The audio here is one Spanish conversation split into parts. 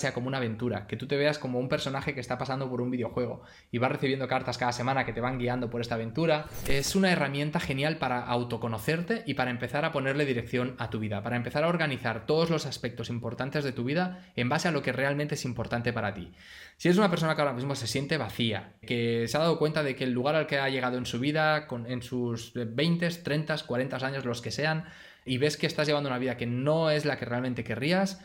sea como una aventura, que tú te veas como un personaje que está pasando por un videojuego y vas recibiendo cartas cada semana que te van guiando por esta aventura, es una herramienta genial para autoconocerte y para empezar a ponerle dirección a tu vida, para empezar a organizar todos los aspectos importantes de tu vida en base a lo que realmente es importante para ti. Si eres una persona que ahora mismo se siente vacía, que se ha dado cuenta de que el lugar al que ha llegado en su vida, en sus 20, 30, 40 años, los que sean, y ves que estás llevando una vida que no es la que realmente querrías,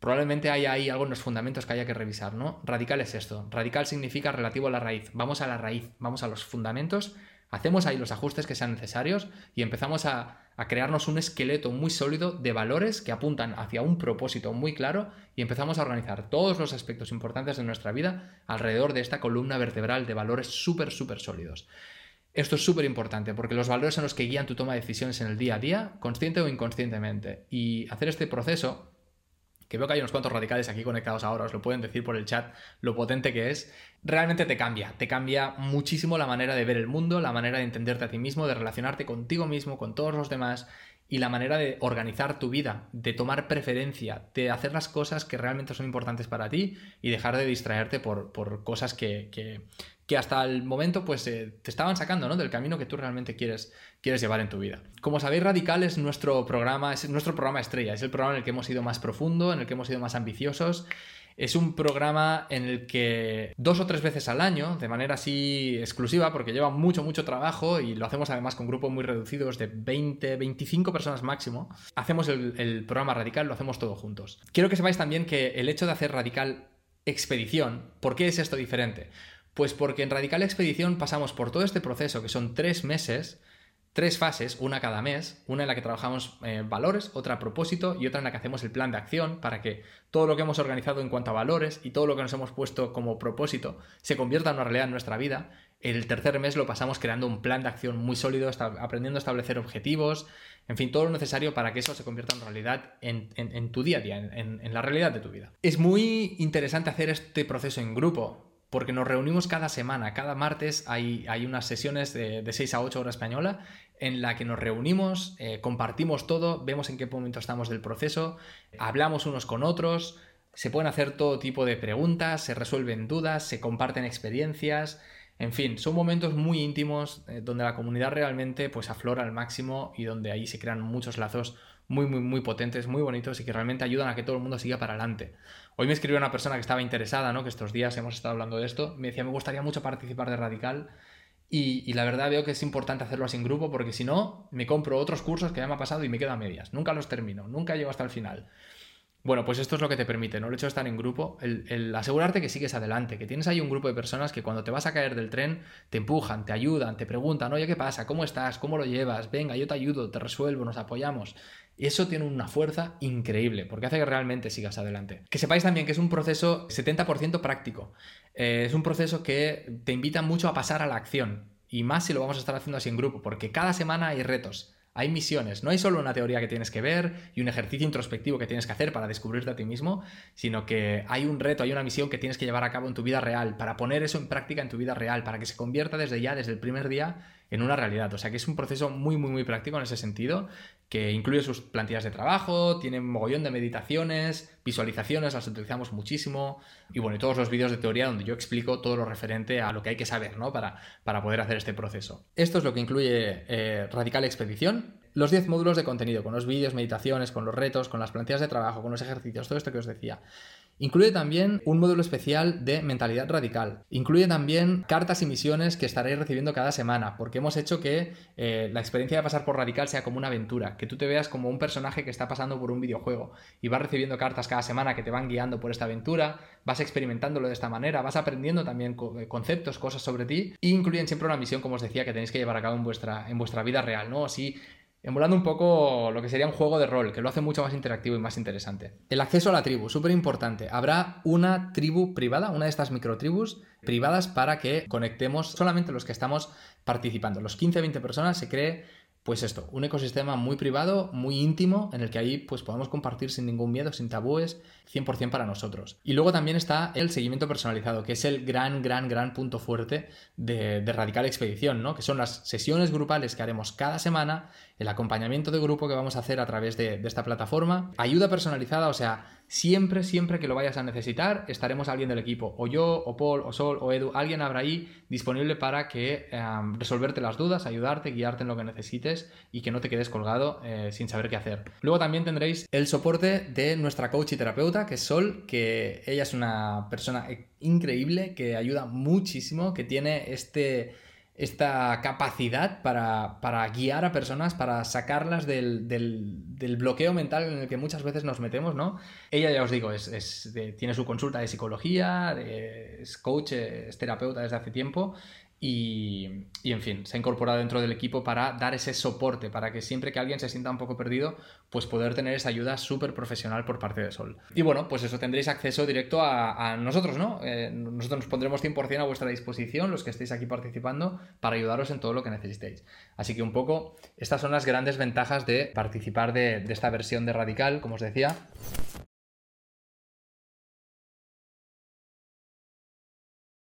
Probablemente haya ahí algunos fundamentos que haya que revisar, ¿no? Radical es esto. Radical significa relativo a la raíz. Vamos a la raíz, vamos a los fundamentos, hacemos ahí los ajustes que sean necesarios y empezamos a, crearnos un esqueleto muy sólido de valores que apuntan hacia un propósito muy claro y empezamos a organizar todos los aspectos importantes de nuestra vida alrededor de esta columna vertebral de valores súper, súper sólidos. Esto es súper importante porque los valores son los que guían tu toma de decisiones en el día a día, consciente o inconscientemente. Y hacer este proceso que veo que hay unos cuantos radicales aquí conectados ahora, os lo pueden decir por el chat, lo potente que es, realmente te cambia, te cambia muchísimo la manera de ver el mundo, la manera de entenderte a ti mismo, de relacionarte contigo mismo, con todos los demás y la manera de organizar tu vida, de tomar preferencia, de hacer las cosas que realmente son importantes para ti y dejar de distraerte por, cosas que, que hasta el momento pues eh, te estaban sacando ¿no? del camino que tú realmente quieres, quieres llevar en tu vida. Como sabéis, Radical es nuestro programa, es nuestro programa estrella, es el programa en el que hemos ido más profundo, en el que hemos sido más ambiciosos. Es un programa en el que dos o tres veces al año, de manera así exclusiva, porque lleva mucho, mucho trabajo y lo hacemos además con grupos muy reducidos de 20, 25 personas máximo, hacemos el, el programa Radical, lo hacemos todos juntos. Quiero que sepáis también que el hecho de hacer Radical Expedición, ¿por qué es esto diferente? Pues porque en Radical Expedición pasamos por todo este proceso, que son tres meses, tres fases, una cada mes, una en la que trabajamos eh, valores, otra propósito y otra en la que hacemos el plan de acción para que todo lo que hemos organizado en cuanto a valores y todo lo que nos hemos puesto como propósito se convierta en una realidad en nuestra vida. El tercer mes lo pasamos creando un plan de acción muy sólido, aprendiendo a establecer objetivos, en fin, todo lo necesario para que eso se convierta en realidad en, tu día a día, en, la realidad de tu vida. Es muy interesante hacer este proceso en grupo, porque nos reunimos cada semana, cada martes hay, hay unas sesiones de, de, 6 a 8 horas española en la que nos reunimos, eh, compartimos todo, vemos en qué momento estamos del proceso, hablamos unos con otros, se pueden hacer todo tipo de preguntas, se resuelven dudas, se comparten experiencias, en fin, son momentos muy íntimos eh, donde la comunidad realmente pues aflora al máximo y donde ahí se crean muchos lazos muy, muy, muy potentes, muy bonitos y que realmente ayudan a que todo el mundo siga para adelante. Hoy me escribió una persona que estaba interesada, ¿no? que estos días hemos estado hablando de esto, me decía, me gustaría mucho participar de Radical y, la verdad veo que es importante hacerlo así en grupo porque si no, me compro otros cursos que ya me ha pasado y me quedo a medias, nunca los termino, nunca llego hasta el final. Bueno, pues esto es lo que te permite, ¿no? El hecho de estar en grupo, el, asegurarte que sigues adelante, que tienes ahí un grupo de personas que cuando te vas a caer del tren te empujan, te ayudan, te preguntan, oye, ¿qué pasa? ¿Cómo estás? ¿Cómo lo llevas? Venga, yo te ayudo, te resuelvo, nos apoyamos. Eso tiene una fuerza increíble, porque hace que realmente sigas adelante. Que sepáis también que es un proceso 70% práctico. Eh, es un proceso que te invita mucho a pasar a la acción. Y más si lo vamos a estar haciendo así en grupo, porque cada semana hay retos. Hay misiones, no hay solo una teoría que tienes que ver y un ejercicio introspectivo que tienes que hacer para descubrirte a ti mismo, sino que hay un reto, hay una misión que tienes que llevar a cabo en tu vida real, para poner eso en práctica en tu vida real, para que se convierta desde ya, desde el primer día, en una realidad. O sea que es un proceso muy, muy, muy práctico en ese sentido, que incluye sus plantillas de trabajo, tiene un mogollón de meditaciones, visualizaciones, las utilizamos muchísimo, y bueno, y todos los vídeos de teoría donde yo explico todo lo referente a lo que hay que saber, ¿no? Para, para poder hacer este proceso. Esto es lo que incluye eh, Radical Expedición. Los 10 módulos de contenido, con los vídeos, meditaciones, con los retos, con las plantillas de trabajo, con los ejercicios, todo esto que os decía. Incluye también un módulo especial de mentalidad radical. Incluye también cartas y misiones que estaréis recibiendo cada semana, porque hemos hecho que eh, la experiencia de pasar por radical sea como una aventura, que tú te veas como un personaje que está pasando por un videojuego y vas recibiendo cartas cada semana que te van guiando por esta aventura, vas experimentándolo de esta manera, vas aprendiendo también eh, conceptos, cosas sobre ti, y incluyen siempre una misión, como os decía, que tenéis que llevar a cabo en vuestra, en vuestra vida real, ¿no? Así emulando un poco lo que sería un juego de rol, que lo hace mucho más interactivo y más interesante. El acceso a la tribu, súper importante. Habrá una tribu privada, una de estas microtribus privadas para que conectemos solamente los que estamos participando. Los 15-20 personas se cree pues esto, un ecosistema muy privado, muy íntimo, en el que ahí pues podemos compartir sin ningún miedo, sin tabúes, 100% para nosotros. Y luego también está el seguimiento personalizado, que es el gran, gran, gran punto fuerte de, Radical Expedición, ¿no? Que son las sesiones grupales que haremos cada semana, el acompañamiento de grupo que vamos a hacer a través de, de esta plataforma, ayuda personalizada, o sea, siempre, siempre que lo vayas a necesitar, estaremos alguien del equipo, o yo, o Paul, o Sol, o Edu, alguien habrá ahí disponible para que em, resolverte las dudas, ayudarte, guiarte en lo que necesites y que no te quedes colgado eh, sin saber qué hacer. Luego también tendréis el soporte de nuestra coach y terapeuta, que es Sol, que ella es una persona increíble, que ayuda muchísimo, que tiene este esta capacidad para, guiar a personas, para sacarlas del, bloqueo mental en el que muchas veces nos metemos, ¿no? Ella, ya os digo, es, tiene su consulta de psicología, es coach, es terapeuta desde hace tiempo y, en fin, se ha incorporado dentro del equipo para dar ese soporte, para que siempre que alguien se sienta un poco perdido, pues poder tener esa ayuda súper profesional por parte de Sol. Y bueno, pues eso tendréis acceso directo a, nosotros, ¿no? Eh, nosotros nos pondremos 100% a vuestra disposición, los que estéis aquí participando, para ayudaros en todo lo que necesitéis. Así que un poco, estas son las grandes ventajas de participar de, de esta versión de Radical, como os decía.